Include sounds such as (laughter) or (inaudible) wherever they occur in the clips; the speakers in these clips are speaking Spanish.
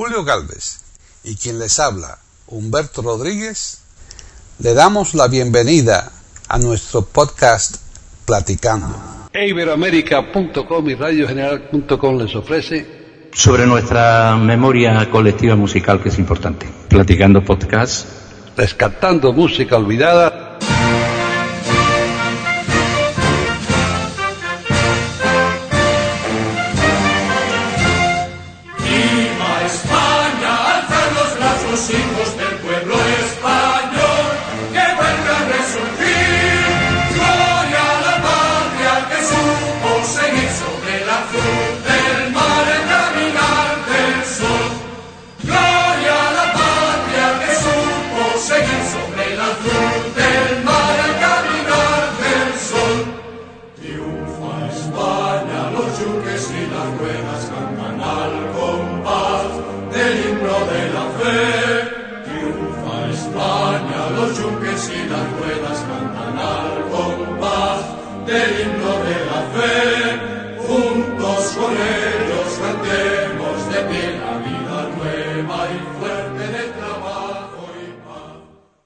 Julio Galvez y quien les habla, Humberto Rodríguez, le damos la bienvenida a nuestro podcast Platicando. Iberoamérica.com y radiogeneral.com les ofrece sobre nuestra memoria colectiva musical que es importante. Platicando podcast. Rescatando música olvidada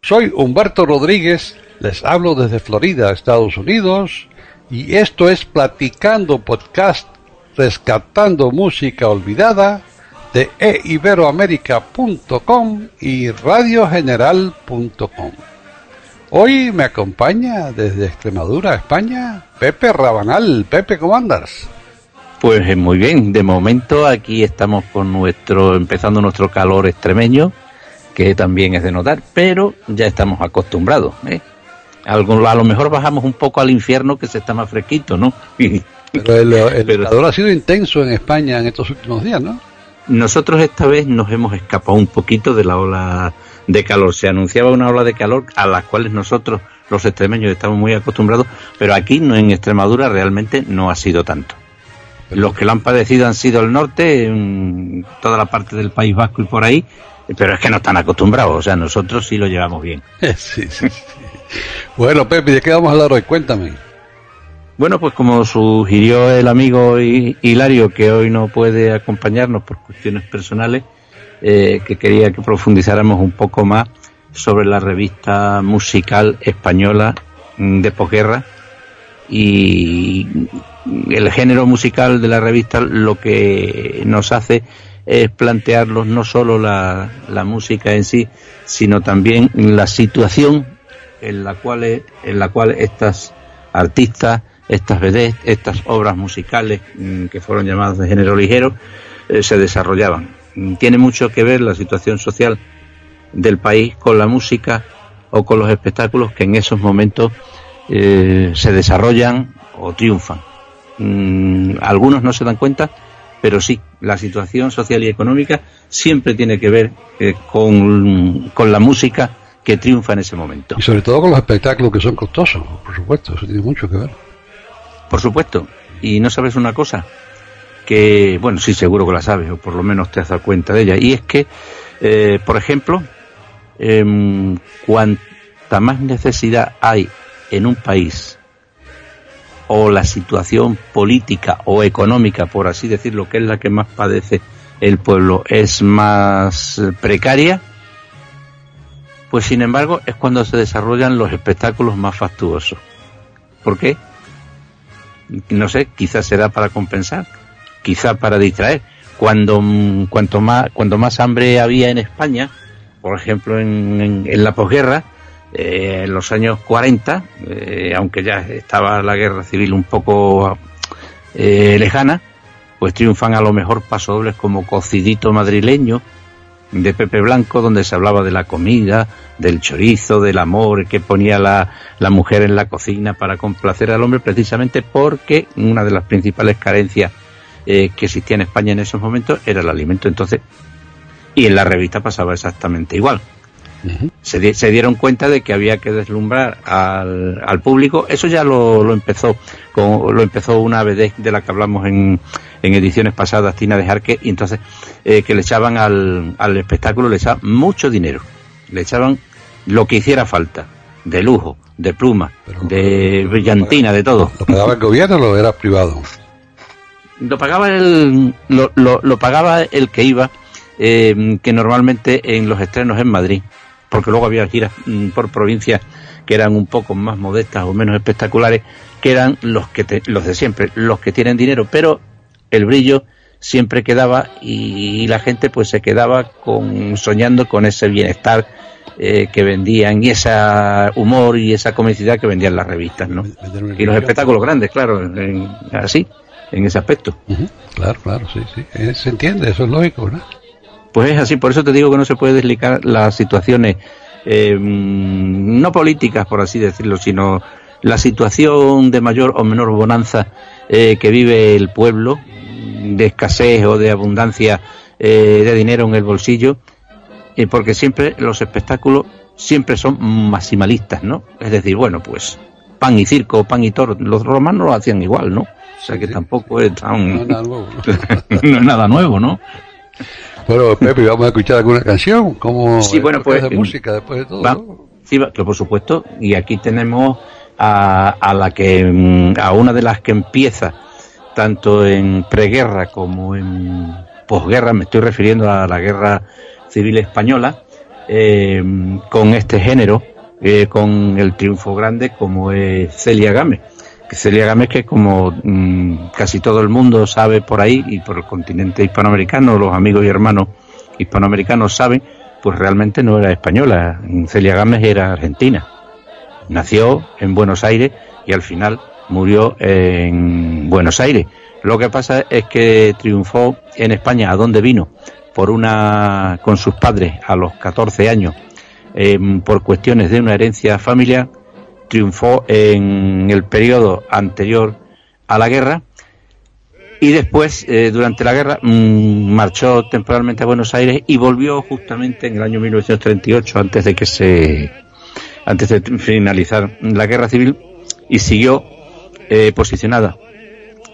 Soy Humberto Rodríguez, les hablo desde Florida, Estados Unidos, y esto es Platicando Podcast, rescatando música olvidada de eiberoamerica.com y radiogeneral.com. Hoy me acompaña desde Extremadura, España, Pepe Rabanal. Pepe, ¿cómo andas? Pues eh, muy bien, de momento aquí estamos con nuestro, empezando nuestro calor extremeño que también es de notar, pero ya estamos acostumbrados. ¿eh? a lo mejor bajamos un poco al infierno que se está más fresquito, ¿no? (laughs) pero el, calor ha sido intenso en España en estos últimos días, ¿no? Nosotros esta vez nos hemos escapado un poquito de la ola de calor. Se anunciaba una ola de calor a las cuales nosotros, los extremeños, estamos muy acostumbrados, pero aquí en Extremadura realmente no ha sido tanto. Los que lo han padecido han sido el norte, en toda la parte del País Vasco y por ahí, pero es que no están acostumbrados, o sea, nosotros sí lo llevamos bien. (laughs) Sí, sí, Bueno, Pepe, ¿de qué vamos a hablar hoy? Cuéntame. Bueno, pues como sugirió el amigo Hilario, que hoy no puede acompañarnos por cuestiones personales, eh, que quería que profundizáramos un poco más sobre la revista musical española de posguerra y el género musical de la revista lo que nos hace es plantearlos no solo la, la música en sí, sino también la situación en la cual, en la cual estas artistas, estas vedettes, estas obras musicales mm, que fueron llamadas de género ligero, eh, se desarrollaban. Tiene mucho que ver la situación social del país con la música o con los espectáculos que en esos momentos eh, se desarrollan o triunfan. Mm, algunos no se dan cuenta, pero sí, la situación social y económica siempre tiene que ver eh, con, la música que triunfa en ese momento. Y sobre todo con los espectáculos que son costosos, por supuesto, eso tiene mucho que ver. Por supuesto, y no sabes una cosa, que, bueno, sí, seguro que la sabes, o por lo menos te has dado cuenta de ella, y es que, eh, por ejemplo, eh, cuanta más necesidad hay en un país o la situación política o económica, por así decirlo, que es la que más padece el pueblo, es más precaria, pues sin embargo es cuando se desarrollan los espectáculos más fastuosos. ¿Por qué? No sé, quizás será para compensar, quizá para distraer. Cuando, cuanto más, cuando más hambre había en España, por ejemplo en la posguerra, eh, en los años 40, eh, aunque ya estaba la guerra civil un poco eh, lejana, pues triunfan a lo mejor pasodobles como Cocidito madrileño de Pepe Blanco, donde se hablaba de la comida, del chorizo, del amor que ponía la, la mujer en la cocina para complacer al hombre, precisamente porque una de las principales carencias que existía en España en esos momentos era el alimento. Entonces, y en la revista pasaba exactamente igual se, dieron cuenta de que había que deslumbrar al, público. Eso ya lo, empezó con, lo empezó una vez de la que hablamos en, ediciones pasadas, Tina de Jarque, y entonces eh, que le echaban al, al espectáculo, le echaban mucho dinero, le echaban lo que hiciera falta, de lujo, de pluma, de brillantina, de todo. ¿Lo pagaba el gobierno o lo era privado? Lo pagaba el, lo, lo, pagaba el que iba eh, que normalmente en los estrenos en Madrid, porque luego había giras mm, por provincias que eran un poco más modestas o menos espectaculares, que eran los que los de siempre, los que tienen dinero, pero el brillo siempre quedaba y, la gente pues se quedaba con soñando con ese bienestar eh, que vendían y ese humor y esa comicidad que vendían las revistas, ¿no? Y los espectáculos grandes, claro, así, en ese aspecto. Claro, claro, sí, sí. Eh, se entiende, eso es lógico, ¿no? Pues es así, por eso te digo que no se puede desligar las situaciones, eh, no políticas, por así decirlo, sino la situación de mayor o menor bonanza que vive el pueblo, de escasez o de abundancia de dinero en el bolsillo, porque siempre los espectáculos siempre son maximalistas, ¿no? Es decir, bueno, pues pan y circo, pan y toro, los romanos lo hacían igual, ¿no? O sea que tampoco es tan... No es nada nuevo, ¿no? (laughs) no es nada nuevo, ¿no? Bueno, Pepe, vamos a escuchar alguna canción, como sí, bueno, pues, de música después de todo. Sí, por supuesto, y aquí tenemos a, a la que, mm, a una de las que empieza tanto en preguerra como en posguerra, me estoy refiriendo a la guerra civil española eh, con este género, eh, con el triunfo grande como es Celia Gámez. Celia Gámez que como mm, casi todo el mundo sabe por ahí y por el continente hispanoamericano, los amigos y hermanos hispanoamericanos saben, pues realmente no era española. Celia Gámez era argentina. Nació en Buenos Aires y al final murió en Buenos Aires. Lo que pasa es que triunfó en España, ¿a dónde vino? por una con sus padres a los 14 años em, por cuestiones de una herencia familiar triunfó en el periodo anterior a la guerra y después eh, durante la guerra mm, marchó temporalmente a Buenos Aires y volvió justamente en el año 1938 antes de que se antes de finalizar la guerra civil y siguió eh, posicionada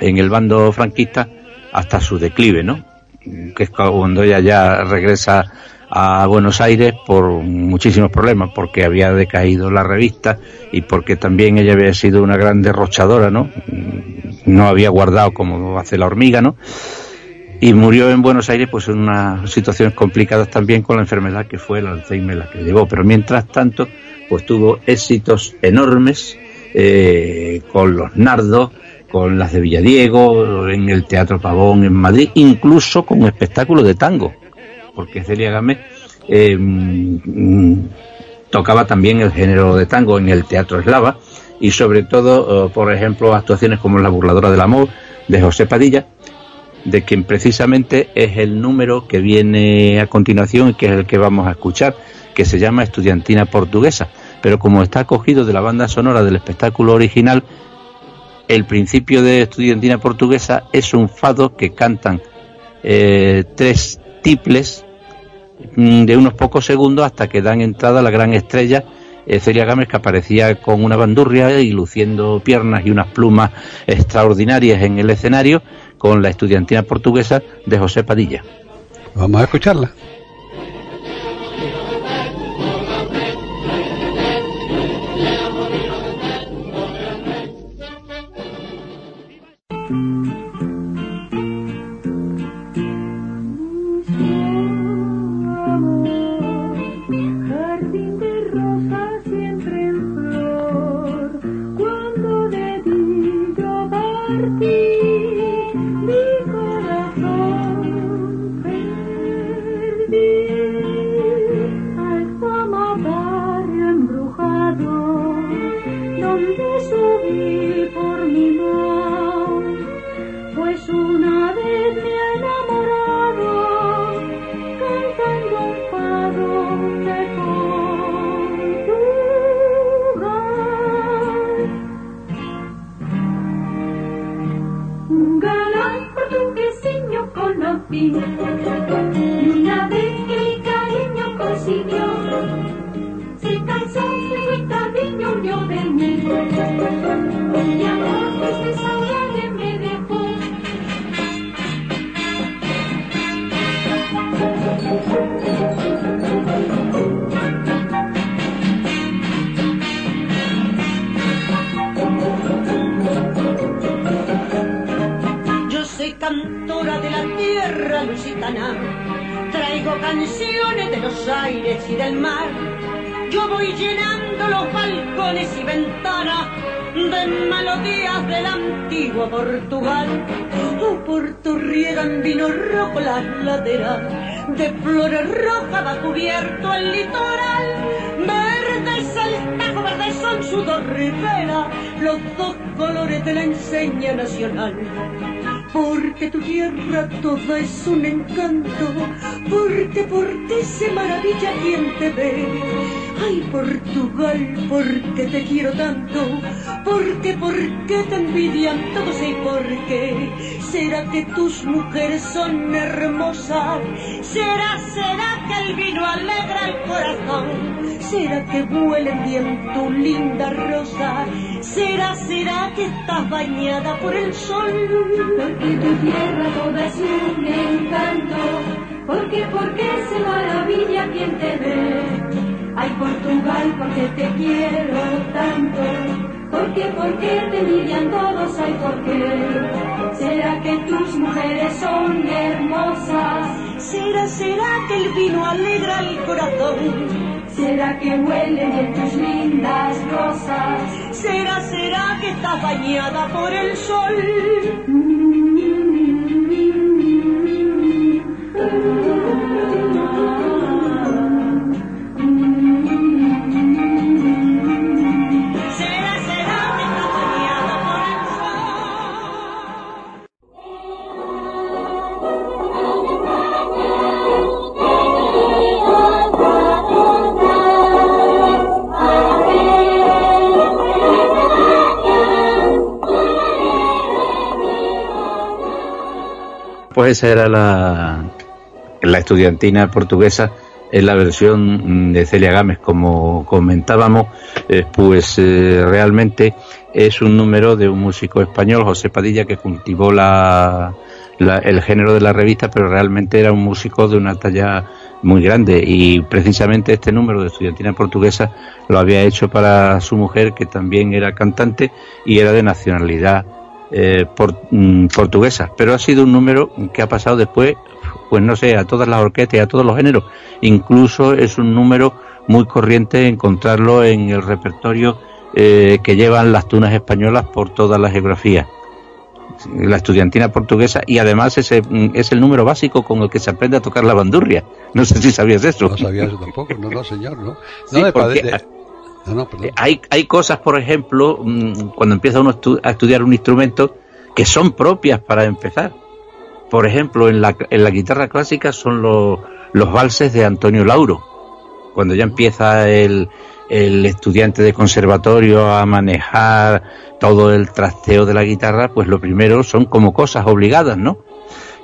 en el bando franquista hasta su declive, ¿no? que es cuando ella ya regresa a Buenos Aires por muchísimos problemas, porque había decaído la revista y porque también ella había sido una gran derrochadora, ¿no? No había guardado como hace la hormiga, ¿no? Y murió en Buenos Aires pues en unas situaciones complicadas también con la enfermedad que fue el Alzheimer la que llevó. Pero mientras tanto, pues tuvo éxitos enormes eh, con los nardos, con las de Villadiego, en el Teatro Pavón en Madrid, incluso con espectáculos de tango, porque Celia Gámez eh, mm, tocaba también el género de tango en el Teatro Eslava y sobre todo, eh, por ejemplo, actuaciones como La burladora del amor de José Padilla, de quien precisamente es el número que viene a continuación y que es el que vamos a escuchar, que se llama Estudiantina Portuguesa, pero como está cogido de la banda sonora del espectáculo original, el principio de estudiantina portuguesa es un fado que cantan eh, tres tiples de unos pocos segundos hasta que dan entrada la gran estrella eh, Celia Gámez que aparecía con una bandurria y luciendo piernas y unas plumas extraordinarias en el escenario con la estudiantina portuguesa de José Padilla. Vamos a escucharla. Canciones de los aires y del mar. Yo voy llenando los balcones y ventanas de melodías del antiguo Portugal. Oh, Puerto riegan vino rojo las laderas, de flores rojas va cubierto el litoral. Verde el tajo, verde son sus dos riberas, los dos colores de la enseña nacional porque tu tierra toda es un encanto, porque por ti se maravilla quien te ve. Ay, Portugal, porque te quiero tanto, porque, porque te envidian todos y por qué. ¿Será que tus mujeres son hermosas? ¿Será, será que el vino alegra el corazón? ¿Será que huelen bien tu linda rosa? ¿Será, será que estás bañada por el sol? Porque tu tierra toda es un encanto, porque, porque se maravilla quien te ve. Ay, Portugal, porque te quiero tanto, porque, porque te envidian todos, ay, porque. ¿Será que tus mujeres son hermosas? ¿Será, será que el vino alegra el corazón? ¿Será que huelen en tus lindas rosas? ¿Será, será que estás bañada por el sol? Pues esa era la, la estudiantina portuguesa en la versión mm, de Celia Gámez, como comentábamos, eh, pues eh, realmente es un número de un músico español, José Padilla, que cultivó la, la- el género de la revista, pero realmente era un músico de una talla muy grande. Y precisamente este número de estudiantina portuguesa lo había hecho para su mujer, que también era cantante y era de nacionalidad eh, por- mm, portuguesa, pero ha sido un número que ha pasado después, pues no sé, a todas las orquestas y a todos los géneros. Incluso es un número muy corriente encontrarlo en el repertorio eh, que llevan las tunas españolas por toda la geografía. La estudiantina portuguesa y además ese mm, es el número básico con el que se aprende a tocar la bandurria. No sé si sabías eso. No sabía eso tampoco, no, no, señor, ¿no? (laughs) Sí, no, de porque- de- perdón. Eh, Hay, hay cosas, por ejemplo, mm, cuando empieza uno a estudiar un instrumento que son propias para empezar. Por ejemplo, en la, en la guitarra clásica son los, los valses de Antonio Lauro. Cuando ya empieza el, el estudiante de conservatorio a manejar todo el trasteo de la guitarra, pues lo primero son como cosas obligadas, ¿no?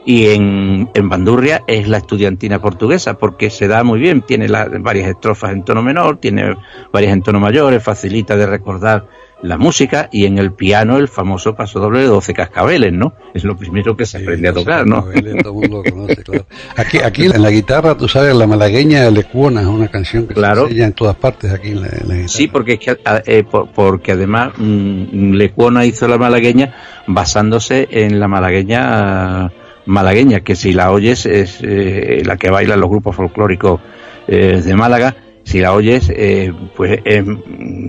Y en, en Bandurria es la estudiantina portuguesa porque se da muy bien, tiene la- varias estrofas en tono menor, tiene varias en tono mayor, facilita de recordar la música y en el piano el famoso paso doble de 12 cascabeles, ¿no? Es lo primero que se aprende a tocar, ¿no? Todo el mundo lo conoce, claro. (laughs) Aquí, aquí en la guitarra, tú sabes, la malagueña de Lecuona es una canción que Claro. se enseña en todas partes aquí en la, en la guitarra. Sí, porque es que a- eh, por- porque además mm, Lecuona hizo la malagueña basándose en la malagueña malagueña, que si la oyes es eh, la que bailan los grupos folclóricos eh, de Málaga. Si la oyes, eh, pues eh,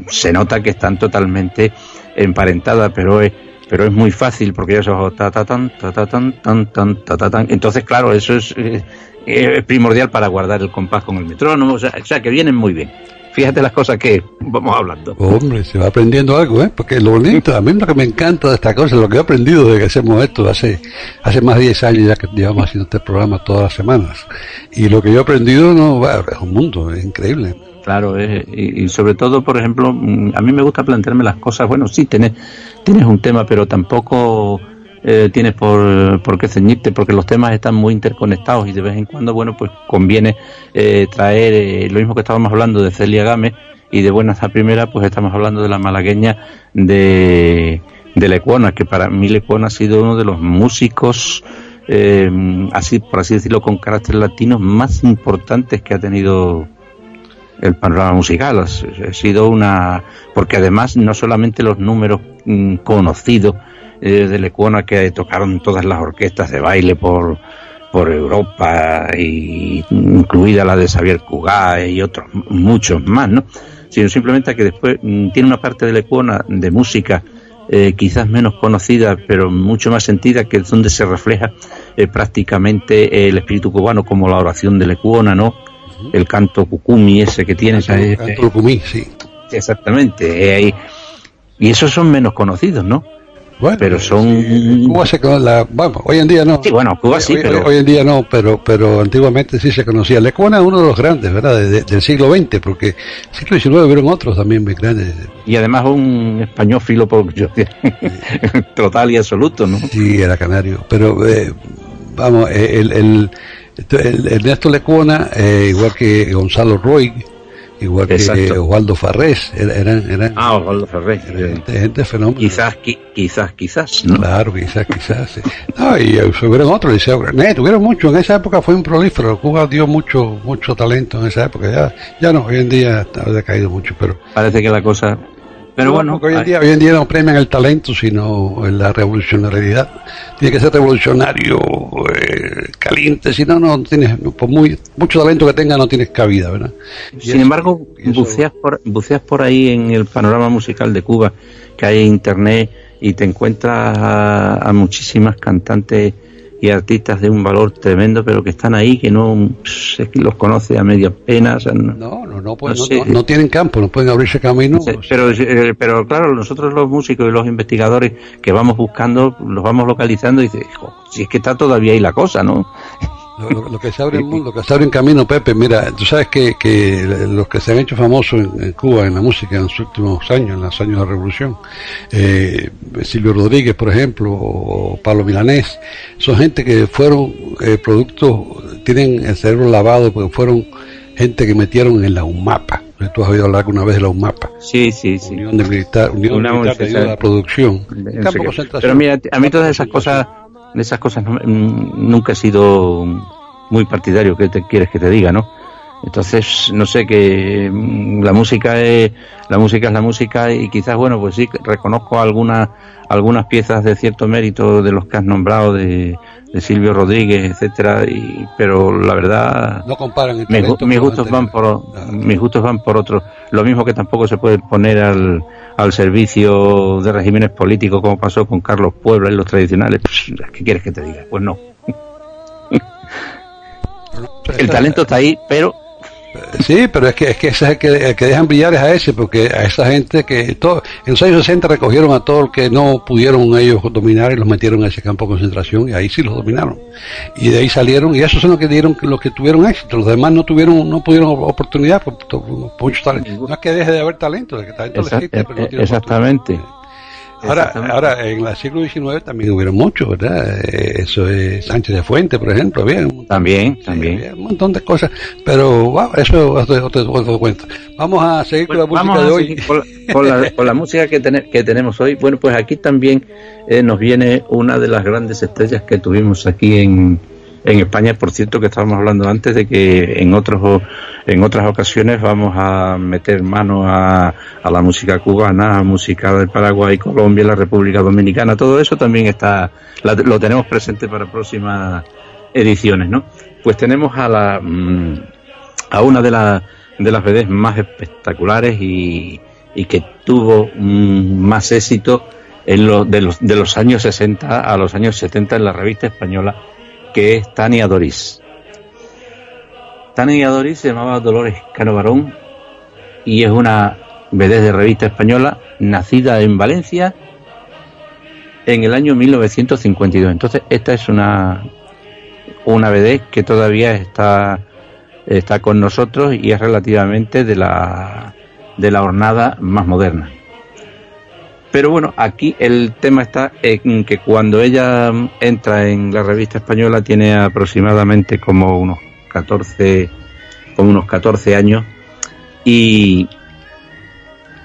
se nota que están totalmente emparentadas, pero es pero es muy fácil porque ya son ta ta tan ta ta tan tan tan ta ta tan. Entonces, claro, eso es eh, eh, primordial para guardar el compás con el metrónomo, o sea que vienen muy bien. Fíjate las cosas que vamos hablando. Hombre, se va aprendiendo algo, ¿eh? Porque lo bonito, a mí lo que me encanta de esta cosa, lo que he aprendido desde que hacemos esto, hace, hace más de 10 años ya que llevamos haciendo este programa todas las semanas. Y lo que yo he aprendido, no, es un mundo, es increíble. Claro, eh, y, y sobre todo, por ejemplo, mm, a mí me gusta plantearme las cosas. Bueno, sí, tienes, tienes un tema, pero tampoco eh, tienes por, por qué ceñirte, porque los temas están muy interconectados y de vez en cuando, bueno, pues conviene eh, traer eh, lo mismo que estábamos hablando de Celia Gámez y de Buenas a Primera, pues estamos hablando de la malagueña de, de Lecuona, que para mí Lecuona ha sido uno de los músicos, así por así decirlo, con carácter latino más importantes que ha tenido el panorama musical. Ha ha sido una. Porque además, no solamente los números mm, conocidos eh, de Lecuona que tocaron todas las orquestas de baile por, por Europa, y incluida la de Xavier Cugat y otros muchos más, ¿no? Sino simplemente que después mm, tiene una parte de Lecuona de música eh, quizás menos conocida, pero mucho más sentida, que es donde se refleja eh, prácticamente el espíritu cubano, como la oración de Lecuona, ¿no? El canto cucumi ese que tiene. El canto cucumi, sí. Exactamente. y esos son menos conocidos, ¿no? Bueno, pero son Cuba se la, vamos, hoy en día no. Sí, bueno, Cuba sí, hoy, pero hoy, en día no, pero pero antiguamente sí se conocía. Lecuona es uno de los grandes, ¿verdad? del siglo XX, porque siglo XIX hubieron otros también muy grandes. Y además un español filo (laughs) total y absoluto, ¿no? Sí, era canario, pero eh, vamos, eh, el, el, el, Ernesto Lecuona, eh, igual que Gonzalo Roy, igual que Osvaldo Farrés, eran, eran ah, Osvaldo Farrés, gente, gente fenómeno. Quizás, quizás, quizás, ¿no? Claro, quizás, quizás. Sí. No, y hubieron otros, Liceo Granet, tuvieron mucho, en esa época fue un prolífero, Cuba dio mucho, mucho talento en esa época, ya, ya no, hoy en día ha decaído mucho, pero... Parece que la cosa pero bueno, hoy en, día, hoy en día no premian el talento, sino la revolucionariedad. Tiene que ser revolucionario, eh, caliente, si no, no tienes, por muy, mucho talento que tenga, no tienes cabida, ¿verdad? Sin embargo, buceas, por, buceas por ahí en el panorama musical de Cuba, que hay internet, y te encuentras a muchísimas cantantes y artistas de un valor tremendo, pero que están ahí, que no los conoce a media pena. no, no, no, no, tienen campo, no pueden abrirse camino. pero, eh, pero claro, nosotros los músicos y los investigadores que vamos buscando, los vamos localizando y dices, si es que está todavía ahí la cosa, ¿no? Lo, que se abre en, lo que se abre en camino, Pepe, mira, tú sabes que, que los que se han hecho famosos en, Cuba en la música en los últimos años, en los años de la revolución, eh, Silvio Rodríguez, por ejemplo, o Pablo Milanés, son gente que fueron eh, productos, tienen el cerebro lavado porque fueron gente que metieron en la UMAPA. Tú has oído hablar alguna vez de la UMAPA. Sí, sí, sí. Unión de Militar, Unión Militar de Ayuda a la Producción. Pero mira, a mí todas esas cosas esas cosas mm, nunca he sido muy partidario, ¿qué te quieres que te diga, no? Entonces, no sé, que mm, la música es la música es la música y quizás, bueno, pues sí, reconozco algunas algunas piezas de cierto mérito de los que has nombrado de, Silvio Rodríguez, etcétera, y, pero la verdad no comparan mis, gustos van por mis gustos van por otro. Lo mismo que tampoco se puede poner al, al servicio de regímenes políticos como pasó con Carlos Puebla y los tradicionales. Pues, ¿Qué quieres que te diga? Pues no. (laughs) El talento está ahí, pero Sí, pero es que es que ese es el que, que dejan brillar es a ese, porque a esa gente que todo, en los años 60 recogieron a todos los que no pudieron ellos dominar y los metieron a ese campo de concentración y ahí sí los dominaron. Y de ahí salieron y esos son los que dieron los que tuvieron éxito, los demás no tuvieron no pudieron oportunidad por, mucho talento. No es que deje de haber talento, de que talento existe, pero no tiene Exactamente. Ahora, ahora en el siglo XIX también hubieron muchos, ¿verdad? Eh, eso es Sánchez de Fuente, por ejemplo, había también, también, un montón de cosas, pero wow, eso es otro, cuento. Vamos a seguir con la música de hoy. Con la, con la, música que, que tenemos hoy. Bueno, pues aquí también eh, nos viene una de las grandes estrellas que tuvimos aquí en, en España, por cierto, que estábamos hablando antes de que en otros en otras ocasiones vamos a meter mano a, la música cubana, a música del Paraguay, Colombia, la República Dominicana, todo eso también está lo tenemos presente para próximas ediciones, ¿no? Pues tenemos a la mm, una de las de las más espectaculares y, y que tuvo mm, más éxito en lo, de, los, de los años 60 a los años 70 en la revista española que es Tania Doris. Tania Doris se llamaba Dolores Cano Barón y es una vedette de revista española nacida en Valencia en el año 1952. Entonces, esta es una una vedette que todavía está está con nosotros y es relativamente de la de la hornada más moderna. Pero bueno, aquí el tema está en que cuando ella entra en la revista española tiene aproximadamente como unos 14, como unos 14 años y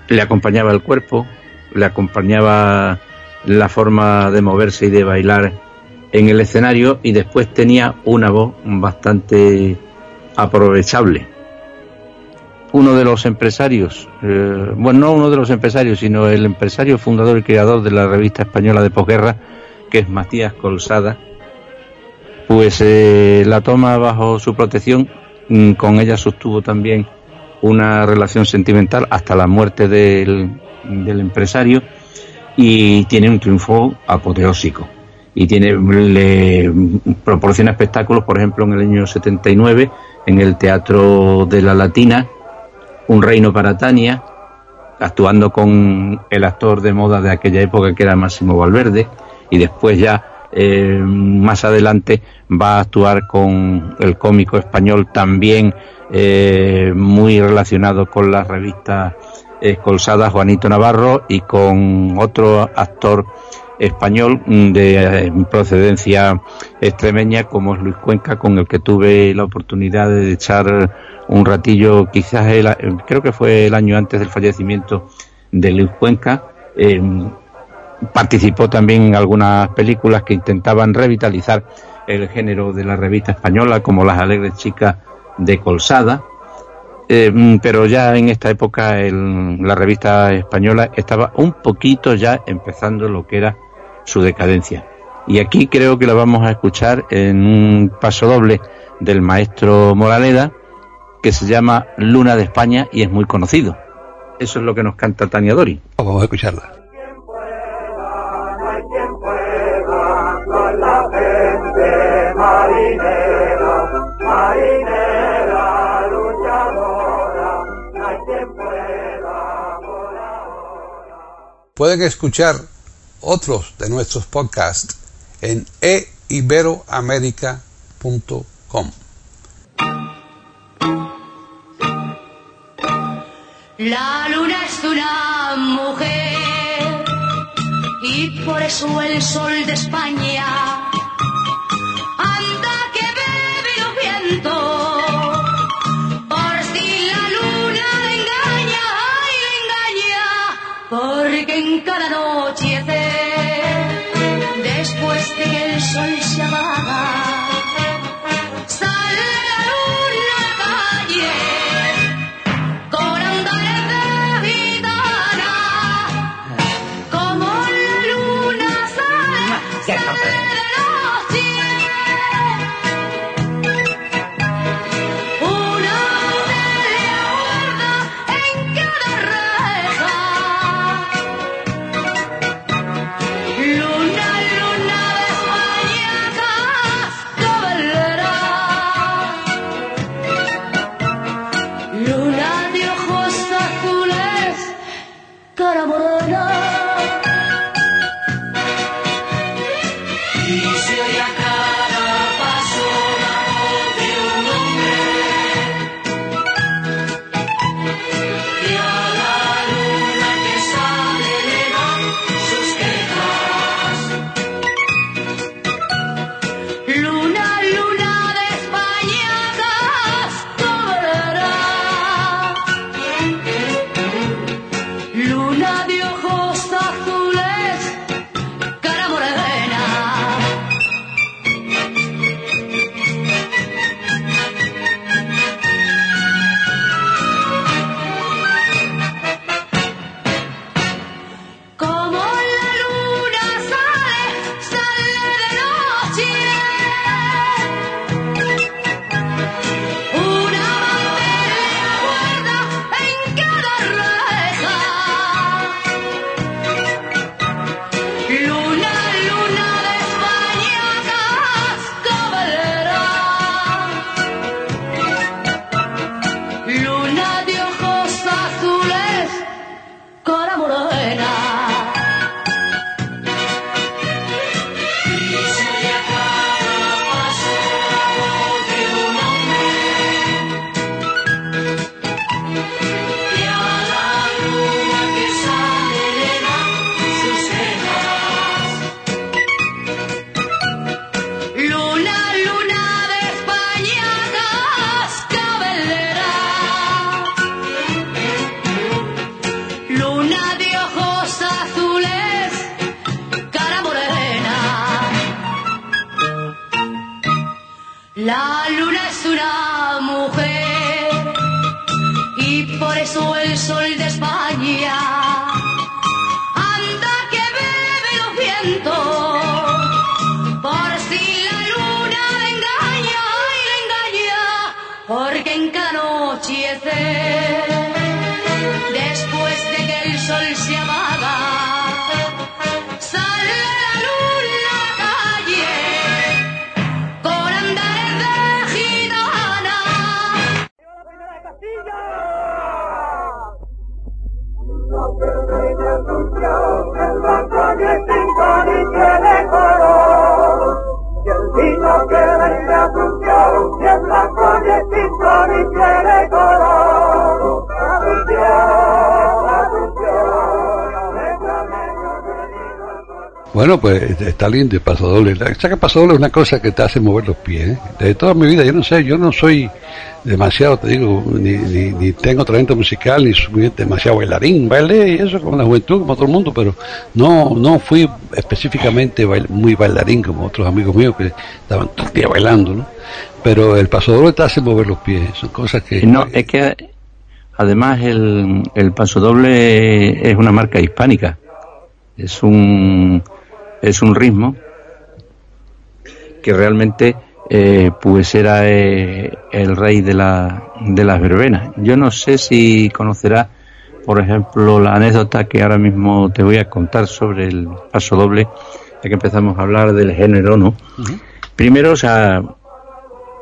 le acompañaba el cuerpo, le acompañaba la forma de moverse y de bailar en el escenario y después tenía una voz bastante aprovechable uno de los empresarios, eh, bueno, no uno de los empresarios, sino el empresario fundador y creador de la revista española de posguerra, que es Matías Colsada, pues eh, la toma bajo su protección, mm, con ella sostuvo también una relación sentimental hasta la muerte del, del empresario y tiene un triunfo apoteósico. Y tiene le proporciona espectáculos, por ejemplo, en el año 79 en el Teatro de la Latina, Un reino para Tania, actuando con el actor de moda de aquella época que era Máximo Valverde y después ya eh, más adelante va a actuar con el cómico español también eh, muy relacionado con la revista Escolsada Juanito Navarro y con otro actor español de eh, procedencia extremeña como es Luis Cuenca, con el que tuve la oportunidad de echar un ratillo, quizás creo que fue el año antes del fallecimiento de Luis Cuenca. Em, participó también en algunas películas que intentaban revitalizar el género de la revista española, como Las Alegres Chicas de Colsada. Em, pero ya en esta época la revista española estaba un poquito ya empezando lo que era su decadencia. Y aquí creo que la vamos a escuchar en un paso doble del maestro Moraleda, que se llama Luna de España y es muy conocido. Eso es lo que nos canta Tania Dori. Vamos a escucharla. Pueden escuchar otros de nuestros podcasts en eiberoamerica.com. La luna es una mujer y por eso el sol de España porque en cada never Bueno, pues está lindo el paso doble. La que paso doble es una cosa que te hace mover los pies. ¿eh? De toda mi vida, yo no sé, yo no soy demasiado, te digo, ni, ni, ni tengo talento musical, ni soy demasiado bailarín. Bailé y eso como la juventud, como todo el mundo, pero no no fui específicamente bail- muy bailarín como otros amigos míos que estaban todo el día bailando, ¿no? Pero el paso doble te hace mover los pies. Son cosas que... No, es que además el, el paso doble es una marca hispánica. Es un es un ritmo que realmente eh, pues era eh, el rey de la de las verbenas. Yo no sé si conocerás, por ejemplo, la anécdota que ahora mismo te voy a contar sobre el paso doble, ya que empezamos a hablar del género, ¿no? Primero, o sea,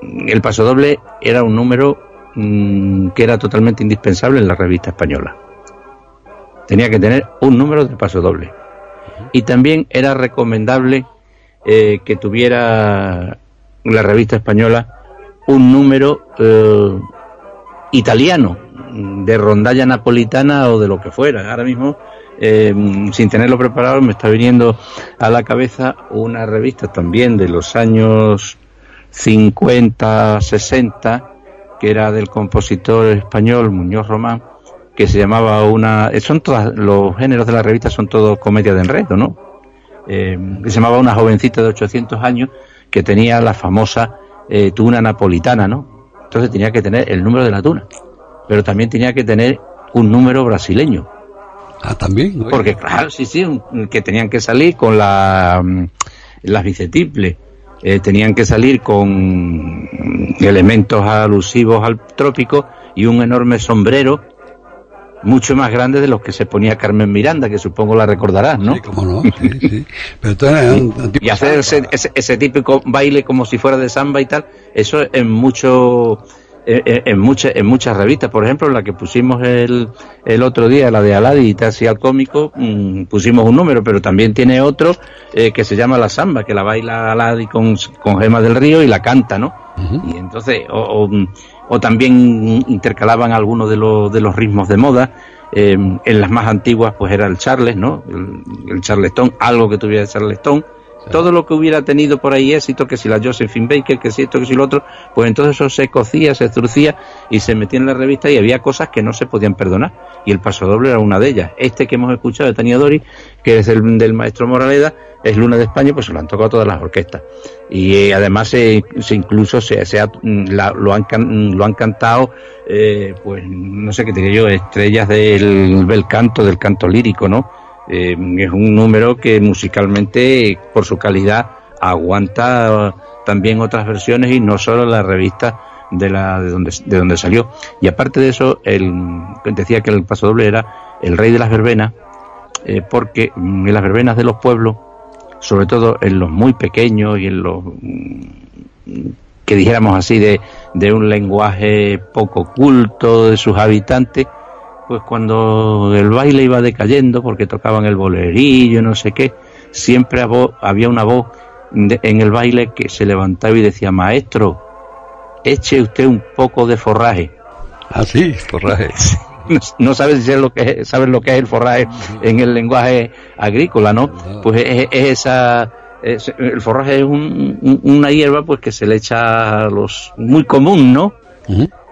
el paso doble era un número mm, que era totalmente indispensable en la revista española. Tenía que tener un número de paso doble. Y también era recomendable eh, que tuviera la revista española un número eh, italiano, de rondalla napolitana o de lo que fuera. Ahora mismo, eh, sin tenerlo preparado, me está viniendo a la cabeza una revista también de los años 50, 60, que era del compositor español Muñoz Román, que se llamaba una. Son todas, los géneros de la revista son todos comedia de enredo, ¿no? Eh, que se llamaba Una jovencita de 800 años que tenía la famosa eh, tuna napolitana, ¿no? Entonces tenía que tener el número de la tuna, pero también tenía que tener un número brasileño. Ah, también. oye. Porque, claro, sí, sí, un- que tenían que salir con la, mm, las bicetiples, eh, tenían que salir con elementos alusivos al trópico y un enorme sombrero, mucho más grande de los que se ponía Carmen Miranda, que supongo la recordarás, ¿no? Sí, cómo no, sí, sí. Pero entonces era un- un tipo Y hacer ese, ese, ese típico baile como si fuera de samba y tal, eso en mucho en, en- en muchas en muchas revistas, por ejemplo, la que pusimos el, el otro día, la de Aladi y Taxi al cómico, mm, pusimos un número, pero también tiene otro eh, que se llama la samba, que la baila Aladi con, con Gema del Río y la canta, ¿no? Y entonces, o, o, o también intercalaban algunos de los, de los ritmos de moda. eh, en las más antiguas, pues era el Charles, ¿no? El, el Charleston, algo que tuviera Charleston. Todo lo que hubiera tenido por ahí éxito, que si la Josephine Baker, que si esto, que si lo otro, pues entonces eso se cocía, se trucía y se metía en la revista y había cosas que no se podían perdonar. Y el paso doble era una de ellas. Este que hemos escuchado de Tania Dori, que es el del maestro Moraleda, es Luna de España, pues se lo han tocado todas las orquestas. Y eh, además se, se incluso se, se ha- mm, la- lo, han, can- lo han cantado, eh, pues no sé qué te diría yo, estrellas del bel canto, del canto lírico, ¿no? Eh, es un número que musicalmente, por su calidad, aguanta también otras versiones y no solo la revista de la de donde de donde salió. Y aparte de eso, el decía que el paso doble era el rey de las verbenas, eh, porque mm, en las verbenas de los pueblos, sobre todo en los muy pequeños y en los mm, que dijéramos así de, de un lenguaje poco culto de sus habitantes, pues cuando el baile iba decayendo, porque tocaban el bolerillo, no sé qué, siempre había una voz en el baile que se levantaba y decía, maestro, eche usted un poco de forraje. Ah, sí, forraje. (laughs) No, no sabes si es lo que es, sabes lo que es el forraje en el lenguaje agrícola, ¿no? Pues es, es esa es- el forraje es un- un- una hierba pues que se le echa a los muy común, ¿no?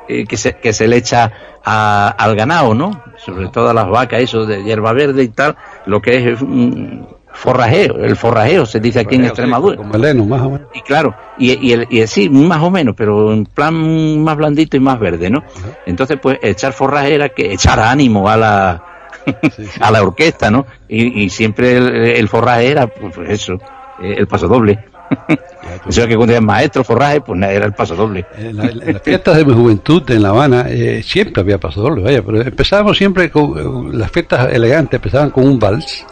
Eh, que se que se le echa a- al ganado, ¿no? Sobre todo a las vacas, eso de hierba verde y tal, lo que es, es un forrajeo, el forrajeo se dice aquí en Extremadura. Con meleno, más o menos. Y claro, y, y, el, y el- sí, más o menos, pero en plan más blandito y más verde, ¿no? Entonces, pues echar forraje era que echar ánimo a la, (laughs) a la orquesta, ¿no? Y, y siempre el, el forraje era, pues eso, eh, el paso doble. (laughs) Eso que cuando era maestro, forraje, pues nada, era el paso doble. En, la- en las fiestas de mi juventud en La Habana eh, siempre había paso doble, vaya, pero empezábamos siempre con eh, las fiestas elegantes, empezaban con un vals,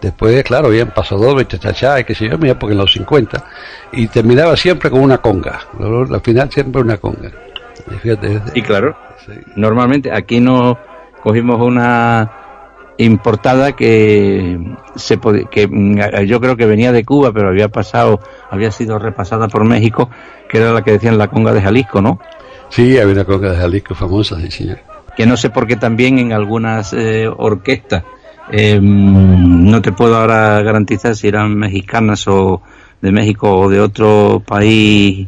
después, claro, había paso doble, chachachá, y qué sé yo, en mi época en los 50, y terminaba siempre con una conga, al final siempre una conga. Y fíjate, es- Y claro, sí. normalmente aquí nos cogimos una importada que se que mm, yo creo que venía de Cuba pero había pasado había sido repasada por México que era la que decían la conga de Jalisco no Sí, había una conga de Jalisco famosa, sí, señor. que no sé por qué también en algunas eh, orquestas. Eh, no te puedo ahora garantizar si eran mexicanas o de México o de otro país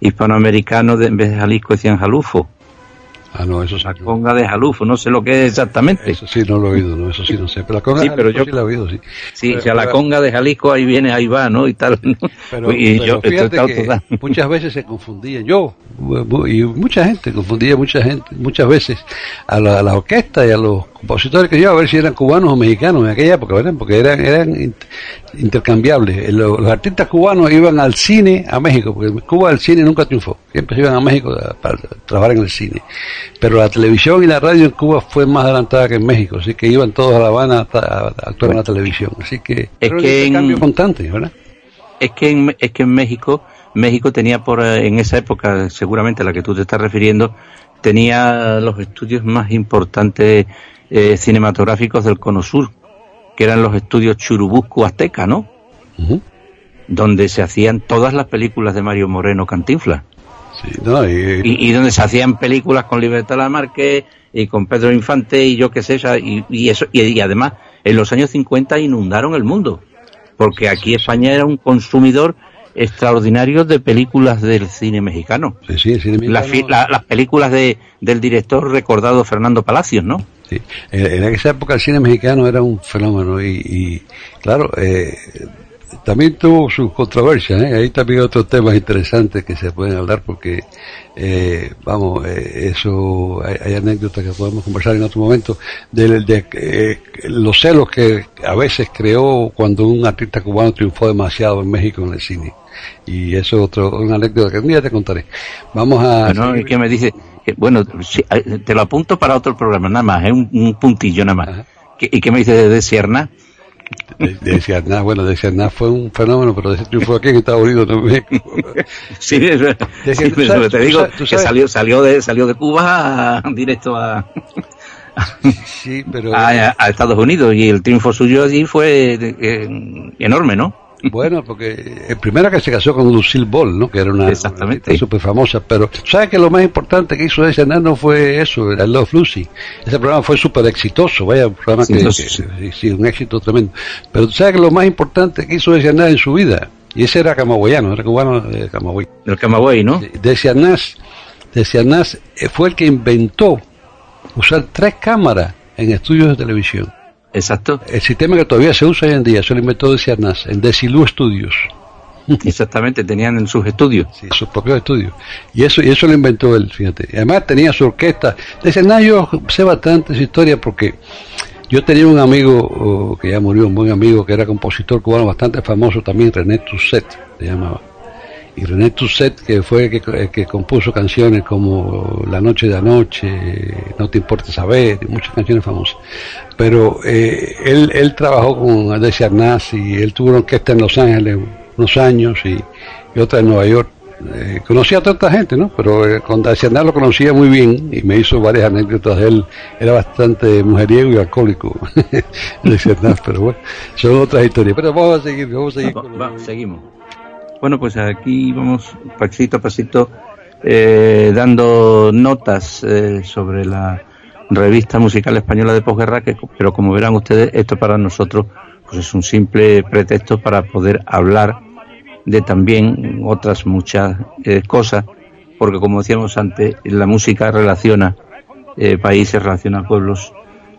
hispanoamericano de, en vez de Jalisco decían Jalufo Ah, no, eso sí. la conga de Jalufo no sé lo que es exactamente Eso sí, no lo he oído, no, eso sí, no sé. Pero la conga Sí, de pero yo- sí la he oído, sí. Sí, Pero- la pero- conga de Jalisco ahí viene, ahí va, ¿no? Y tal. Pero, y yo fíjate que total. (laughs) muchas veces se confundían, yo y mucha gente confundía mucha gente muchas veces a la, a la orquesta y a los compositores que yo a ver si eran cubanos o mexicanos en aquella época, ¿verdad? Porque eran eran in- intercambiables. Eh, Los, los artistas cubanos iban al cine a México, porque en Cuba el cine nunca triunfó, siempre iban a México a- para trabajar en el cine. Pero la televisión y la radio en Cuba fue más adelantada que en México, así que iban todos a La Habana a, a actuar en la televisión. Así que un que en- intercambio constante, ¿verdad? Es que en, es que en México, México tenía por eh, en esa época, seguramente a la que tú te estás refiriendo, tenía los estudios más importantes eh, cinematográficos del Cono Sur, que eran los estudios Churubusco Azteca, ¿no? Donde se hacían todas las películas de Mario Moreno Cantinflas. Sí, no, y- y, y donde se hacían películas con Libertad Lamarque y con Pedro Infante y yo qué sé, y, y eso y, además en los años 50 inundaron el mundo, porque aquí España era un consumidor extraordinario de películas del cine mexicano. Sí, sí, el cine mexicano, la- las películas de, del director recordado Fernando Palacios, ¿no? Sí. En, en esa época el cine mexicano era un fenómeno y, y, claro, eh, también tuvo sus controversias, ¿eh? ahí también hay otros temas interesantes que se pueden hablar porque, eh, vamos, eh, eso, hay, hay anécdotas que podemos conversar en otro momento, de, de eh, los celos que a veces creó cuando un artista cubano triunfó demasiado en México en el cine. Y eso es otro, una anécdota que un día te contaré. Vamos a... Bueno, que me dice, que, bueno, eh, te lo apunto para otro programa, nada más, es un, un puntillo nada más. Ajá. ¿Qué- ¿Y qué me dice de, de Sierna? De, de Ciarná, bueno, de Ciarná fue un fenómeno, pero de ese triunfo aquí en Estados Unidos no en México. Sí, es verdad. Sí, pero sabes- te digo que salió, salió de, salió de Cuba a- directo a, Sí, pero a, a Estados Unidos y el triunfo suyo allí fue eh, enorme, ¿no? Bueno, porque el primero que se casó con Lucille Ball, ¿no? Que era una Exactamente. súper famosa, pero ¿sabes que lo más importante que hizo ese no fue eso, el I Love Lucy? Ese programa fue súper exitoso, vaya, un programa que, que- sí, un éxito tremendo. Pero ¿tú ¿sabes que lo más importante que hizo ese en su vida? Y ese era camagüeyano, era cubano de Camagüey. Del Camagüey, ¿no? de Ciarnás, de Ciarnás eh, fue el que inventó usar tres cámaras en estudios de televisión. Exacto, El sistema que todavía se usa hoy en día, eso lo inventó de Ciarnás, en Desilu Studios, (laughs) exactamente, tenían en sus estudios. sí, sus propios estudios. Y eso, y eso lo inventó él, fíjate. Además tenía su orquesta. De Ciarnás yo sé bastante su historia porque yo tenía un amigo oh, que ya murió, un buen amigo, que era compositor cubano bastante famoso también, René Tusset, se llamaba. Y René Tusset, que fue el que, el que compuso canciones como La Noche de Anoche, No Te Importa Saber, y muchas canciones famosas. Pero eh, él, él trabajó con Adesha Arnaz y él tuvo una orquesta en Los Ángeles unos años y, y otra en Nueva York. Eh, conocía a tanta gente, ¿no? Pero eh, con Arnaz lo conocía muy bien y me hizo varias anécdotas de él. Era bastante mujeriego y alcohólico, (laughs) Adesha Arnaz, pero bueno, son otras historias. Pero vamos a seguir, vamos a seguir. Va- con va, seguimos. Bueno, pues aquí vamos pasito a pasito eh, dando notas eh, sobre la revista musical española de posguerra, que, pero como verán ustedes, esto para nosotros pues es un simple pretexto para poder hablar de también otras muchas eh, cosas, porque como decíamos antes, la música relaciona eh, países, relaciona pueblos,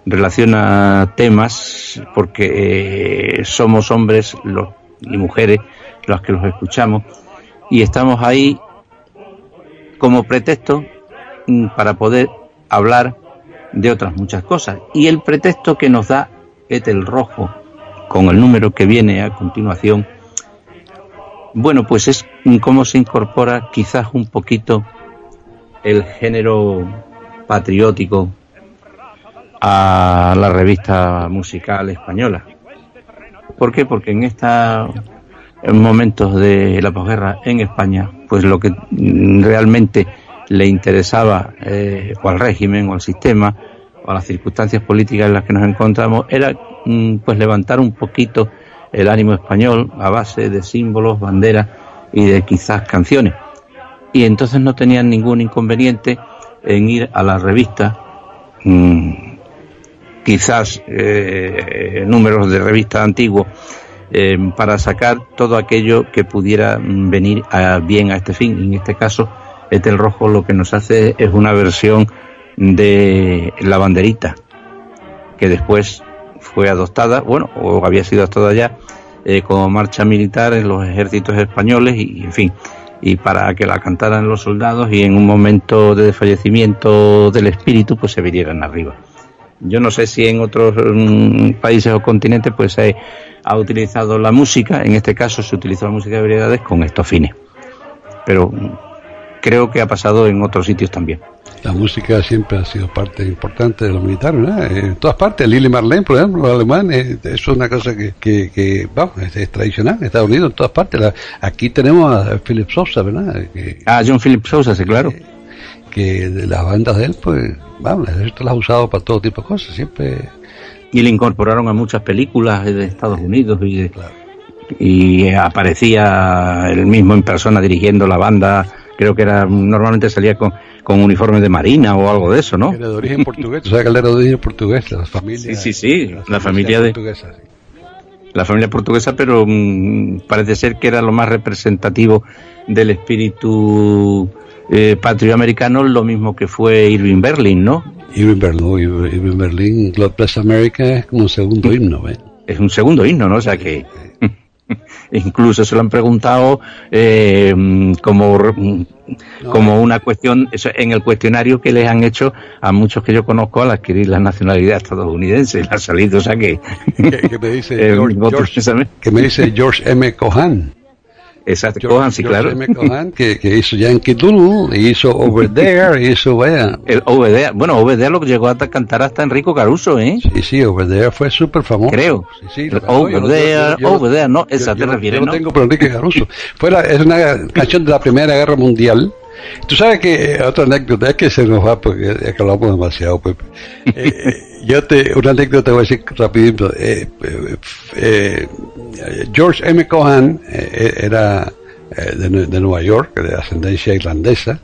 relaciona temas, porque eh, somos hombres los, y mujeres los que los escuchamos, y estamos ahí como pretexto mm, para poder hablar de otras muchas cosas. Y el pretexto que nos da Etel Rojo, con el número que viene a continuación, bueno, pues es cómo se incorpora quizás un poquito el género patriótico a la revista musical española. ¿Por qué? Porque en estos momentos de la posguerra en España, pues lo que realmente le interesaba eh, al régimen o al sistema o a las circunstancias políticas en las que nos encontramos era mm, pues levantar un poquito el ánimo español a base de símbolos, banderas y de quizás canciones. Y entonces no tenían ningún inconveniente en ir a la revista, mm, quizás eh, números de revistas antiguos, eh, para sacar todo aquello que pudiera mm, venir a, bien a este fin. En este caso, Etel Rojo lo que nos hace es una versión de la banderita, que después fue adoptada, bueno, o había sido adoptada ya eh, como marcha militar en los ejércitos españoles y, en fin, y para que la cantaran los soldados y en un momento de desfallecimiento del espíritu pues se vinieran arriba. Yo no sé si en otros mm, países o continentes pues se ha utilizado la música, en este caso se utilizó la música de variedades con estos fines. Pero creo que ha pasado en otros sitios también. La música siempre ha sido parte importante de los militares, ¿no? En todas partes, Lili Marlene, por ejemplo, los alemanes, es una cosa que, que, vamos, es, tradicional, en Estados Unidos, en todas partes. aquí tenemos a Philip Sousa, ¿verdad? ah, John Philip Sousa, sí, claro. Que, de las bandas de él, pues, vamos, el ejército las ha usado para todo tipo de cosas, siempre. Y le incorporaron a muchas películas de Estados Unidos y, y aparecía él mismo en persona dirigiendo la banda creo que era normalmente salía con, con uniformes de marina o algo de eso, ¿no? Era de origen (laughs) portugués, o sea que él era de origen portugués, la familia. Sí, sí, sí, la, familia, de portuguesa, La familia portuguesa, pero mm, parece ser que era lo más representativo del espíritu eh, patrioamericano, lo mismo que fue Irving Berlin, ¿no? Irving Berlin, Irving Berlin, God Bless America es como un segundo himno, ¿eh? Es un segundo himno, ¿no? O sea que (laughs) Incluso se lo han preguntado eh, como, como una cuestión, en el cuestionario que les han hecho a muchos que yo conozco al adquirir la nacionalidad estadounidense. La ha salido, o sea que. que, me dice (laughs) eh, George, que me dice George M. Cohan. Exacto, Cohan, sí, claro. que, que, hizo Yankee Doodle, hizo Over (laughs) There, hizo, vaya. El Over There, bueno, Over There lo que llegó a cantar hasta Enrico Caruso, ¿eh? Sí, sí, Over There fue súper famoso. Creo. Sí, sí, over There, Over There, no, esa te refieres, yo ¿no? tengo por Enrique Caruso. Fuera, es una canción de la Primera Guerra Mundial. Tú sabes que, eh, otra anécdota, es que se nos va porque hablamos demasiado, Pepe. (laughs) Eh, yo te, una anécdota voy a decir rapidito. Eh, eh, George M. Cohan era eh, de, Nueva York, de ascendencia irlandesa,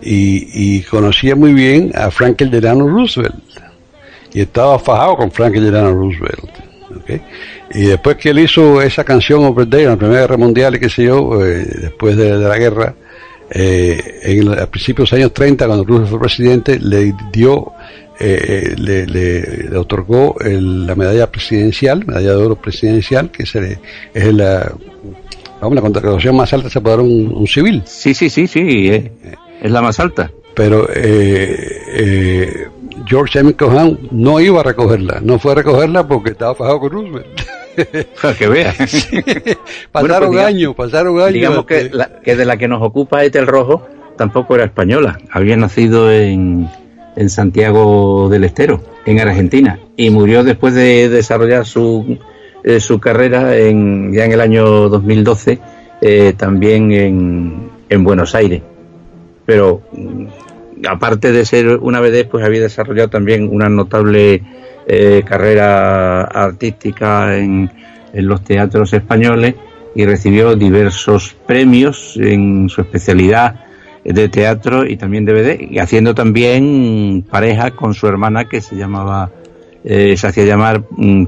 y, conocía muy bien a Franklin Delano Roosevelt. Y estaba fajado con Franklin Delano Roosevelt. Y después que él hizo esa canción Over en la Primera Guerra Mundial y qué sé yo, eh, después de, la guerra, eh, en a principios de los años 30, cuando Roosevelt fue presidente, le dio, le, le, otorgó la medalla presidencial, medalla de oro presidencial, que es, es la Vamos, la contratación más alta se puede dar un, un civil. Sí, sí, sí, sí, eh, es, la más alta. Pero eh, eh, George M. Cohan no iba a recogerla, no fue a recogerla porque estaba fajado con Roosevelt. (laughs) que vea. (laughs) pasaron pues años, pasaron años. Digamos que, la, que de la que nos ocupa Etel Rojo tampoco era española, había nacido en, en Santiago del Estero, en Argentina, y murió después de desarrollar su eh, su carrera en, ya en el año 2012 eh, también en, en, Buenos Aires. Pero mm, aparte de ser una vez pues había desarrollado también una notable eh, carrera artística en, en los teatros españoles y recibió diversos premios en su especialidad de teatro y también DVD, y haciendo también pareja con su hermana que se llamaba eh, se hacía llamar mm,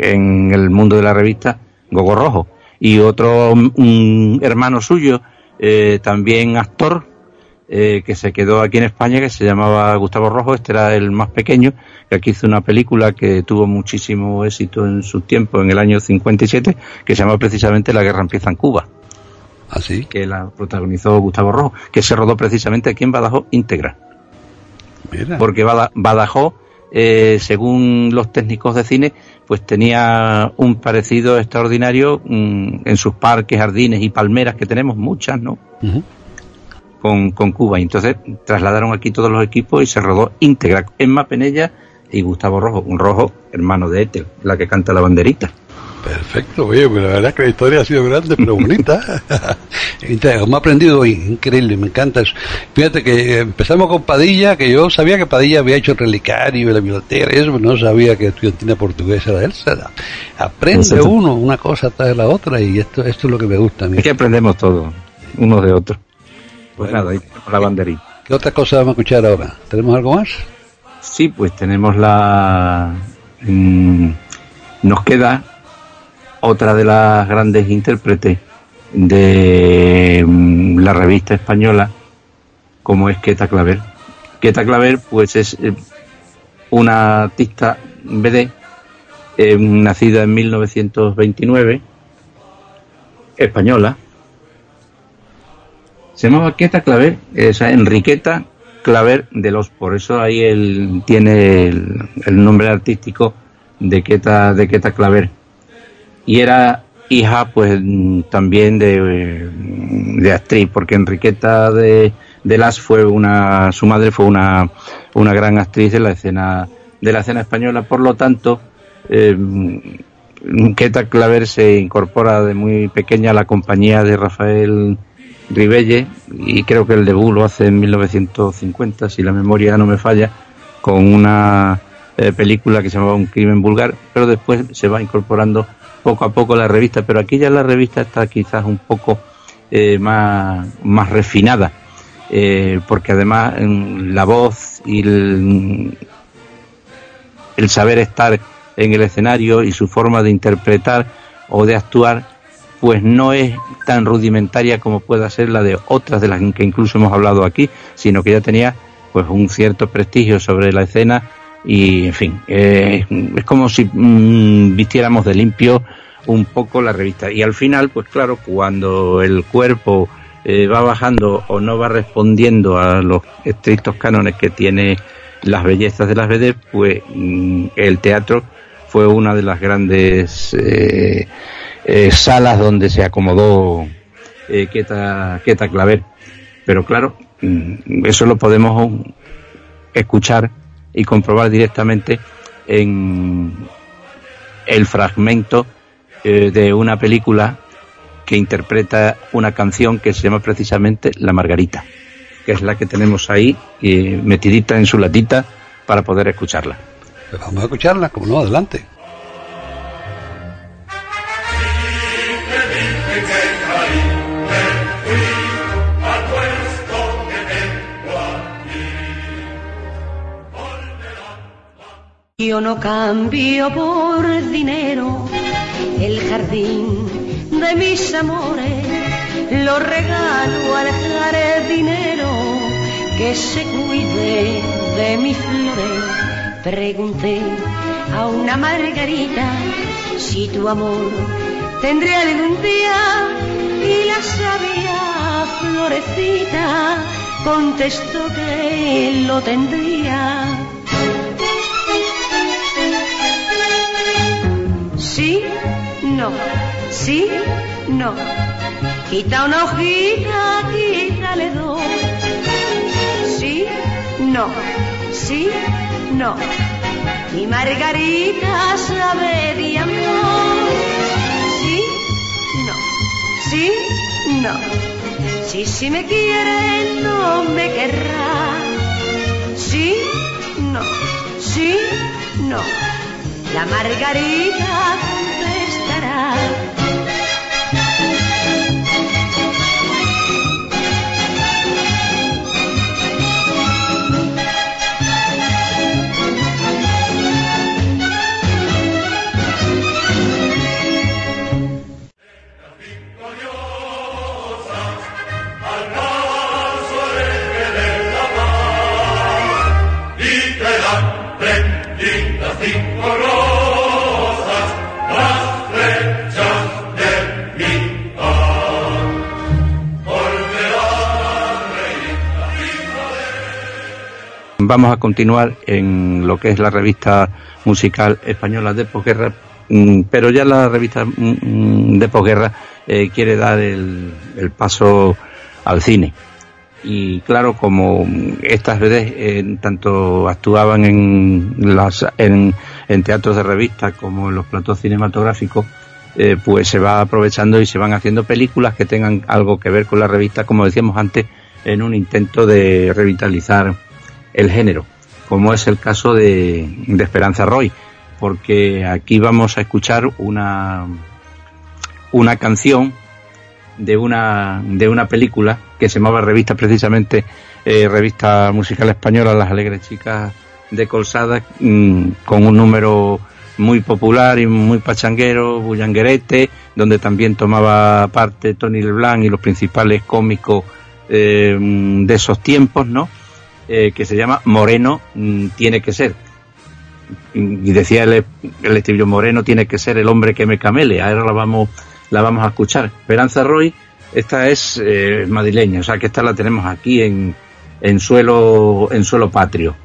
en el mundo de la revista Gogo Rojo. Y otro un hermano suyo, eh, también actor, eh, que se quedó aquí en España, que se llamaba Gustavo Rojo, este era el más pequeño, que aquí hizo una película que tuvo muchísimo éxito en su tiempo, en el año 57, que se llama precisamente La guerra empieza en Cuba. Así. ¿Ah, que la protagonizó Gustavo Rojo, que se rodó precisamente aquí en Badajoz íntegra. Porque Badajoz eh, según los técnicos de cine, pues tenía un parecido extraordinario mm, en sus parques, jardines y palmeras que tenemos muchas, ¿no? con, con Cuba. Y entonces trasladaron aquí todos los equipos y se rodó íntegra. Emma Penella y Gustavo Rojo, un rojo hermano de Ethel, la que canta la banderita. Perfecto, oye, pues la verdad es que la historia ha sido grande, pero bonita. (laughs) Hemos aprendido hoy, increíble, me encanta eso. Fíjate que empezamos con Padilla, que yo sabía que Padilla había hecho el relicario y la biblioteca, y eso, no sabía que estudiantina portuguesa era él. Aprende uno una cosa tras la otra y esto, esto es lo que me gusta. A mí. Es que aprendemos todo, unos de otros. Pues nada, ahí tenemos la banderita. ¿Qué otra cosa vamos a escuchar ahora? ¿Tenemos algo más? Sí, pues tenemos la... mm, nos queda otra de las grandes intérpretes de mm, la revista española, como es Queta Claver. Queta Claver, pues es eh, una artista BD, eh, nacida en 1929, española. Se llamaba Queta Claver, esa Enriqueta Claver de los, por eso ahí él tiene el, el nombre artístico de Queta, de Queta Claver y era hija pues también de, de actriz porque Enriqueta de, de Las fue una su madre fue una, una gran actriz de la escena de la escena española. Por lo tanto eh, Claver se incorpora de muy pequeña a la compañía de Rafael Ribelle y creo que el debut lo hace en 1950 si la memoria no me falla con una eh, película que se llamaba Un crimen vulgar pero después se va incorporando poco a poco la revista, pero aquí ya la revista está quizás un poco eh, más, más refinada, eh, porque además mm, la voz y el, el saber estar en el escenario y su forma de interpretar o de actuar, pues no es tan rudimentaria como pueda ser la de otras de las que incluso hemos hablado aquí, sino que ya tenía pues un cierto prestigio sobre la escena y en fin, eh, es como si mm, vistiéramos de limpio un poco la revista. Y al final, pues claro, cuando el cuerpo eh, va bajando o no va respondiendo a los estrictos cánones que tiene las bellezas de las BD, pues mm, el teatro fue una de las grandes eh, eh, salas donde se acomodó eh, Queta, Queta Claver. Pero claro, mm, eso lo podemos escuchar y comprobar directamente en el fragmento eh, de una película que interpreta una canción que se llama precisamente La Margarita, que es la que tenemos ahí eh, metidita en su latita para poder escucharla. Pues vamos a escucharla, como no, adelante. Yo no cambio por dinero el jardín de mis amores, lo regalo al jardinero que se cuide de mis flores. Pregunté a una margarita si tu amor tendría algún día y la sabia florecita contestó que lo tendría. No, sí, no. Quita una hojita, quítale dos. Sí, no, sí, no. Mi Margarita sabe de. Sí, no, sí, no. Si, si me quiere, no me querrá. Sí, no, sí, no. La Margarita love. Vamos a continuar en lo que es la revista musical española de posguerra, mm, pero ya la revista mm, de posguerra eh, quiere dar el, paso al cine. Y claro, como estas veces eh, tanto actuaban en, las, en, teatros de revista como en los platos cinematográficos, eh, pues se va aprovechando y se van haciendo películas que tengan algo que ver con la revista, como decíamos antes, en un intento de revitalizar el género, como es el caso de, Esperanza Roy, porque aquí vamos a escuchar una, una canción de una, de una película que se llamaba revista precisamente, eh, revista musical española Las Alegres Chicas de Colsada, mm, con un número muy popular y muy pachanguero, bullanguerete, donde también tomaba parte Tony Leblanc y los principales cómicos eh, de esos tiempos, ¿no? Eh, que se llama Moreno mm, tiene que ser. Y decía el, el estribillo Moreno tiene que ser el hombre que me camele. Ahora la vamos, la vamos a escuchar. Esperanza Roy, esta es eh, madrileña, o sea que esta la tenemos aquí en, en suelo, en suelo patrio.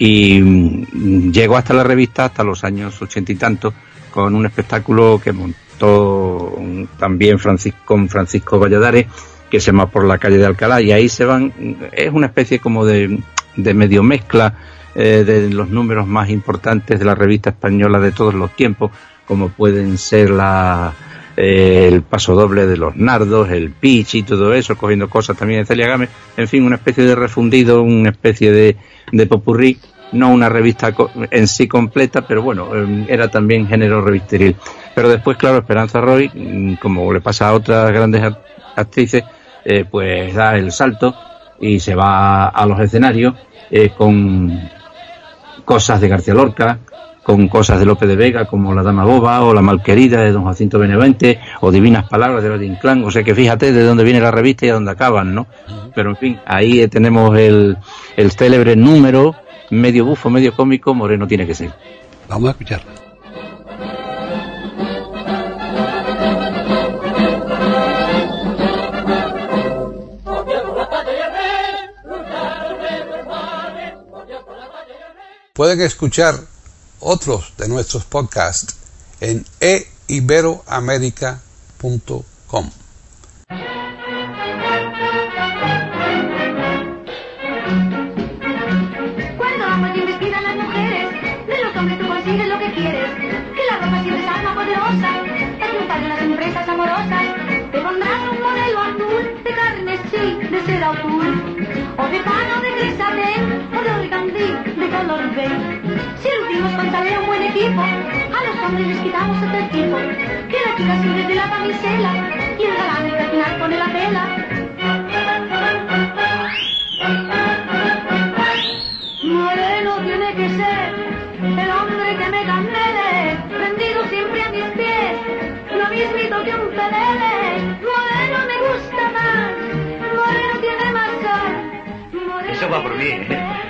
Y mm, llegó hasta la revista hasta los años ochenta y tanto con un espectáculo que montó también Francisco, con Francisco Valladares que se llama Por la calle de Alcalá, y ahí se van, es una especie como de, de medio mezcla eh, de los números más importantes de la revista española de todos los tiempos, como pueden ser la, eh, el paso doble de los nardos, el pitch y todo eso, cogiendo cosas también de Celia Gámez, en fin, una especie de refundido, una especie de, de popurrí, no una revista en sí completa, pero bueno, em, era también género revisteril. Pero después, claro, Esperanza Roy, mm, como le pasa a otras grandes actrices, eh, pues da el salto y se va a los escenarios eh, con cosas de García Lorca, con cosas de Lope de Vega como La Dama Boba o La Malquerida de Don Jacinto Benevente o Divinas Palabras de Valle Inclán. O sea que fíjate de dónde viene la revista y a dónde acaban, ¿no? Pero en fin, ahí tenemos el, el célebre número medio bufo, medio cómico, Moreno tiene que ser. Vamos a escuchar. Pueden escuchar otros de nuestros podcasts en eiberoamerica.com. De carne sí, de seda o de pan o de grisabel, o de organdí, de color beige. Si lucimos con tarea un buen equipo, a los hombres les quitamos este tipo. Que la chica siempre de la camisela, y el galán el al final pone la vela. Moreno tiene que ser el hombre que me camele, rendido siempre a mis pies, lo mismito que un pelele. Moreno me gusta más, Moreno tiene más sal. Moreno Eso va por mí, ¿eh?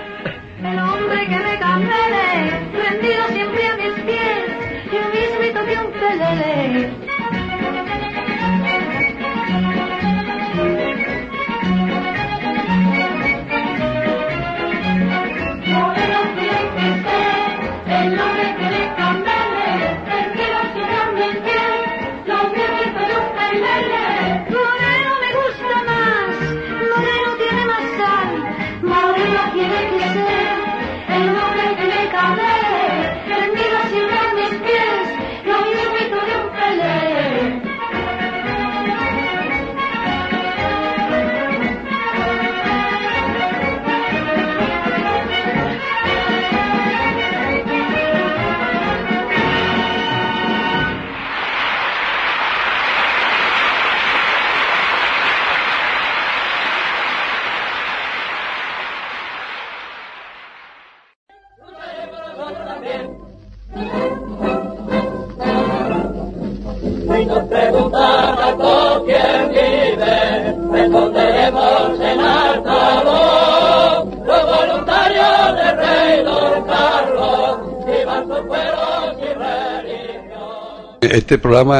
El hombre que me camele, rendido siempre a mis pies, lo mismito que un pelele.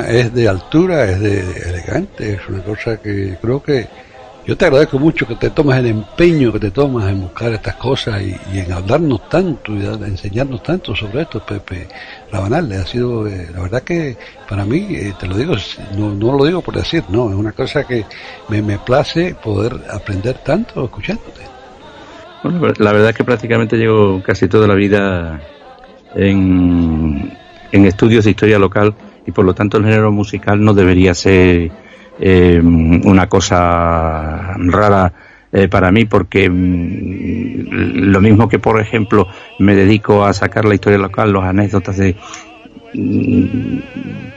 Es de altura, es de elegante, es una cosa que creo que yo te agradezco mucho que te tomas el empeño que te tomas en buscar estas cosas y, en hablarnos tanto y enseñarnos tanto sobre esto, Pepe Rabanal. Ha sido, eh, la verdad que para mí, eh, te lo digo, no, no lo digo por decir, no, es una cosa que me, me place poder aprender tanto escuchándote. Bueno, la verdad es que prácticamente llevo casi toda la vida en, en estudios de historia local y por lo tanto el género musical no debería ser eh, una cosa rara eh, para mí porque mm, lo mismo que por ejemplo me dedico a sacar la historia local, los anécdotas de mm,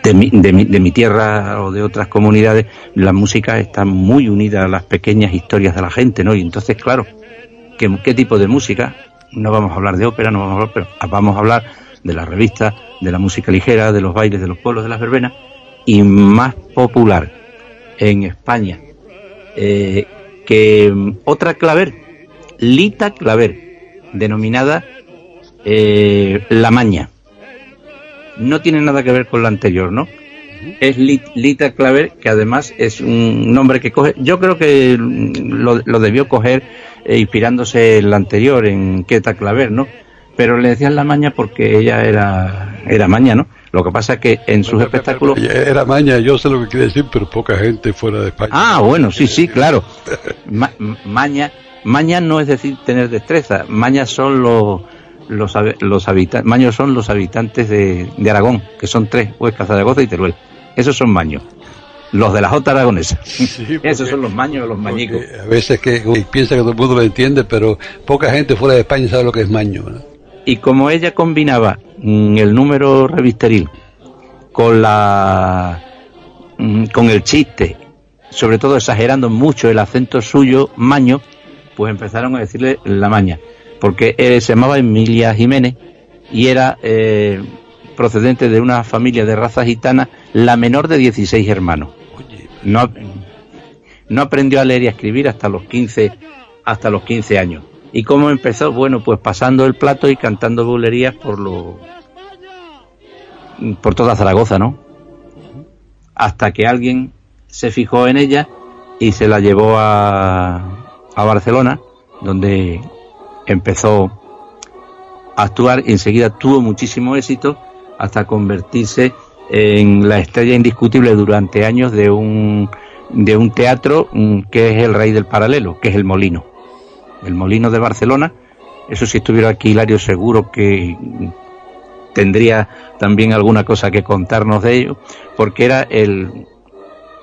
de mi, de, mi, de mi tierra o de otras comunidades, la música está muy unida a las pequeñas historias de la gente, ¿no? Y entonces, claro, ¿qué, qué tipo de música? No vamos a hablar de ópera, no vamos a hablar, pero vamos a hablar de la revista, de la música ligera, de los bailes, de los pueblos, de las verbenas, y más popular en España eh, que mm, otra claver, Lita Claver, denominada eh, La Maña. No tiene nada que ver con la anterior, ¿no? Es Lit- Lita Claver, que además es un nombre que coge. Yo creo que mm, lo, lo debió coger eh, inspirándose en la anterior, en Queta Claver, ¿no? Pero le decían la maña porque ella era, era maña, ¿no? Lo que pasa es que en sus espectáculos. Era maña, yo sé lo que quiere decir, pero poca gente fuera de España. Ah, bueno, sí, sí, (laughs) claro. Ma- maña, maña no es decir tener destreza. Maña son los los, los habitantes, maños son los habitantes de, de Aragón, que son tres, Huesca, Zaragoza y Teruel. Esos son maños. Los de la Jota aragonesa. (laughs) (laughs) Esos son los maños, los mañicos. A veces que piensa que todo el mundo lo entiende, pero poca gente fuera de España sabe lo que es maño. ¿no? Y como ella combinaba mm, el número revisteril con la mm, con el chiste, sobre todo exagerando mucho el acento suyo, maño, pues empezaron a decirle la maña, porque él se llamaba Emilia Jiménez y era eh, procedente de una familia de raza gitana, la menor de 16 hermanos. No, no aprendió a leer y a escribir hasta los 15 hasta los 15 años. ¿Y cómo empezó? Bueno, pues pasando el plato y cantando bulerías por lo por toda Zaragoza, ¿no? Hasta que alguien se fijó en ella y se la llevó a, a Barcelona, donde empezó a actuar y enseguida tuvo muchísimo éxito hasta convertirse en la estrella indiscutible durante años de un de un teatro mm, que es el rey del paralelo, que es el Molino. El Molino de Barcelona. Eso si estuviera aquí Hilario seguro que tendría también alguna cosa que contarnos de ello, porque era el,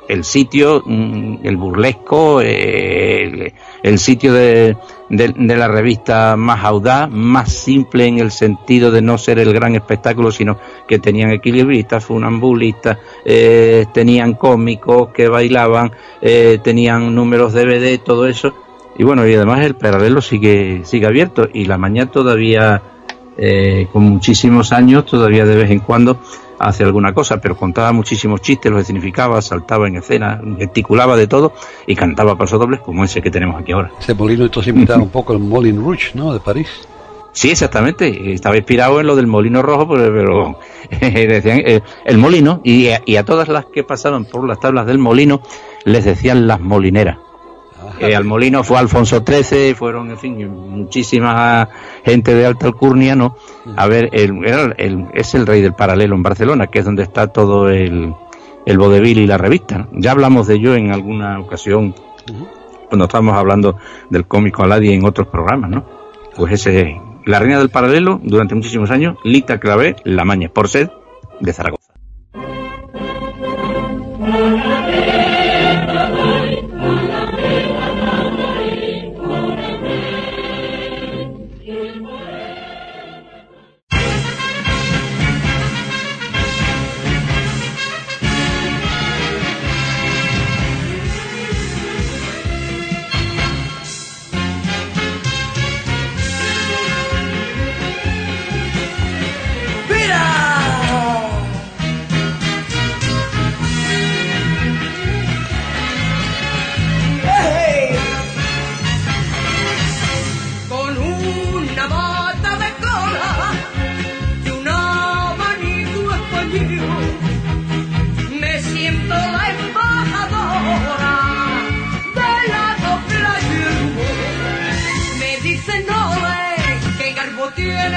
el sitio, mm, el burlesco, el, sitio de, de- de la revista más audaz, más simple en el sentido de no ser el gran espectáculo, sino que tenían equilibristas, funambulistas, eh, tenían cómicos que bailaban, eh, tenían números DVD, todo eso. Y bueno, y además el paralelo sigue, sigue abierto y la mañana todavía, eh, con muchísimos años, todavía de vez en cuando hace alguna cosa, pero contaba muchísimos chistes, los significaba, saltaba en escena, gesticulaba de todo y cantaba pasodobles como ese que tenemos aquí ahora. Ese molino entonces imitaba un poco el Molin Rouge, ¿no? De París. Sí, exactamente. Estaba inspirado en lo del molino rojo, pero, pero (laughs) decían eh, el molino y a, y a todas las que pasaban por las tablas del molino les decían las molineras. Eh, al molino fue Alfonso XIII, fueron, en fin, muchísima gente de alta alcurnia, ¿no? A ver, el, el- es el rey del paralelo en Barcelona, que es donde está todo el, el vodevil y la revista. ¿no? Ya hablamos de ello en alguna ocasión, cuando estábamos hablando del cómico Aladí en otros programas, ¿no? Pues ese, la reina del paralelo, durante muchísimos años, Lita Clavé, La Maña, por ser de Zaragoza.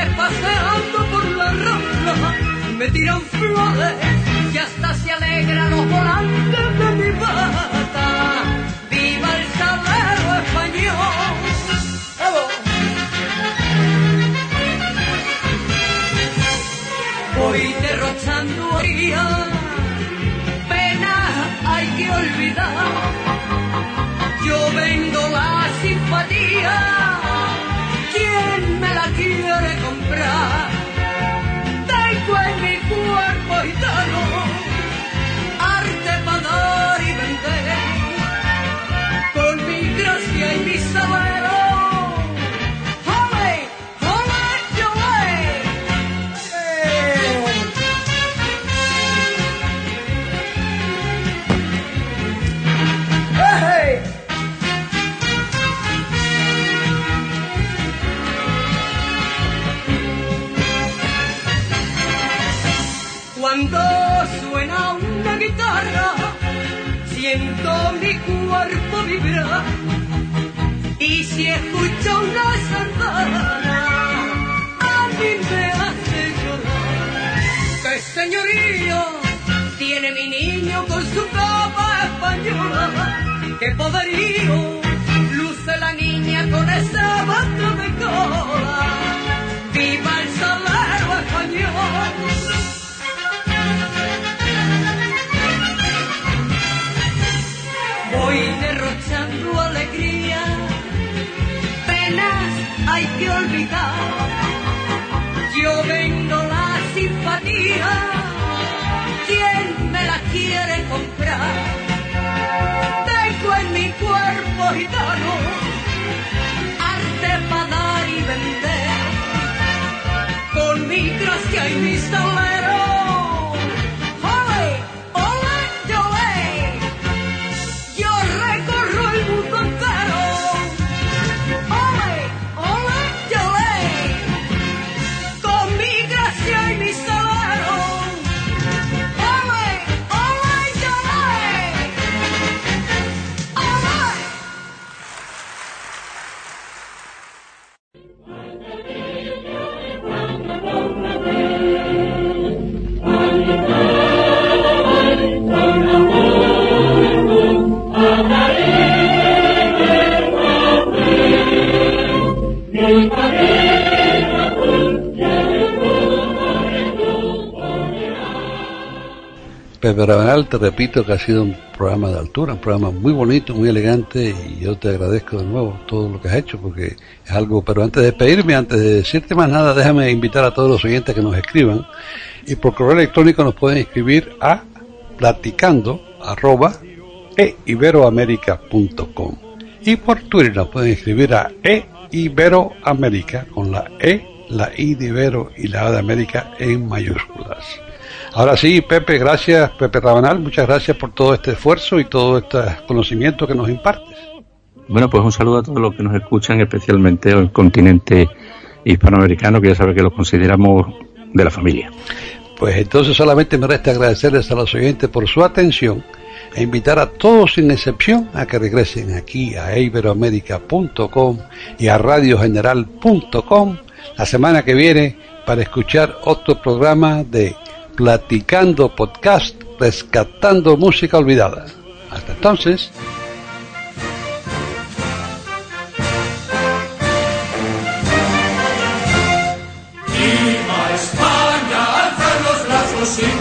Paseando por la rambla, me tiran flores y hasta se alegra los volantes de mi bata. ¡Viva el salero español! Voy derrochando alegría, pena hay que olvidar. Yo vendo la simpatía, ¿quién me la quiere comprar? Y si escucho una sardana, a mí me hace llorar. ¡Qué señorío tiene mi niño con su capa española! ¡Qué poderío luce la niña con esa bata de cola! Hay que olvidar. Yo vendo la simpatía, ¿quién me la quiere comprar? Tengo en mi cuerpo gitano, Te repito que ha sido un programa de altura, un programa muy bonito, muy elegante y yo te agradezco de nuevo todo lo que has hecho porque es algo, pero antes de despedirme, antes de decirte más nada, déjame invitar a todos los oyentes que nos escriban y por correo electrónico nos pueden escribir a platicando arroba eiberoamerica.com y por Twitter nos pueden escribir a eiberoamerica con la E, la I de Ibero y la A de América en mayúsculas. Ahora sí, Pepe, gracias, Pepe Rabanal, muchas gracias por todo este esfuerzo y todo este conocimiento que nos impartes. Bueno, pues un saludo a todos los que nos escuchan, especialmente el continente hispanoamericano, que ya sabe que lo consideramos de la familia. Pues entonces solamente me resta agradecerles a los oyentes por su atención e invitar a todos sin excepción a que regresen aquí a iberoamérica.com y a radiogeneral.com la semana que viene para escuchar otro programa de Platicando Podcast, rescatando música olvidada. Hasta entonces. ¡Viva España! Alzan los brazos hijos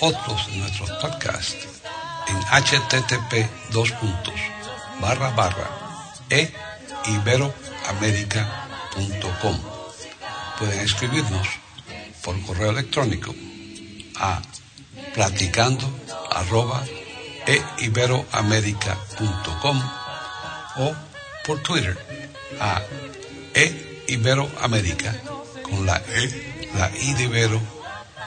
otros de nuestros podcasts en http dos puntos, barra barra e iberoamerica.com. Pueden escribirnos por correo electrónico a platicando arroba e iberoamerica.com o por Twitter a e con la e, la i de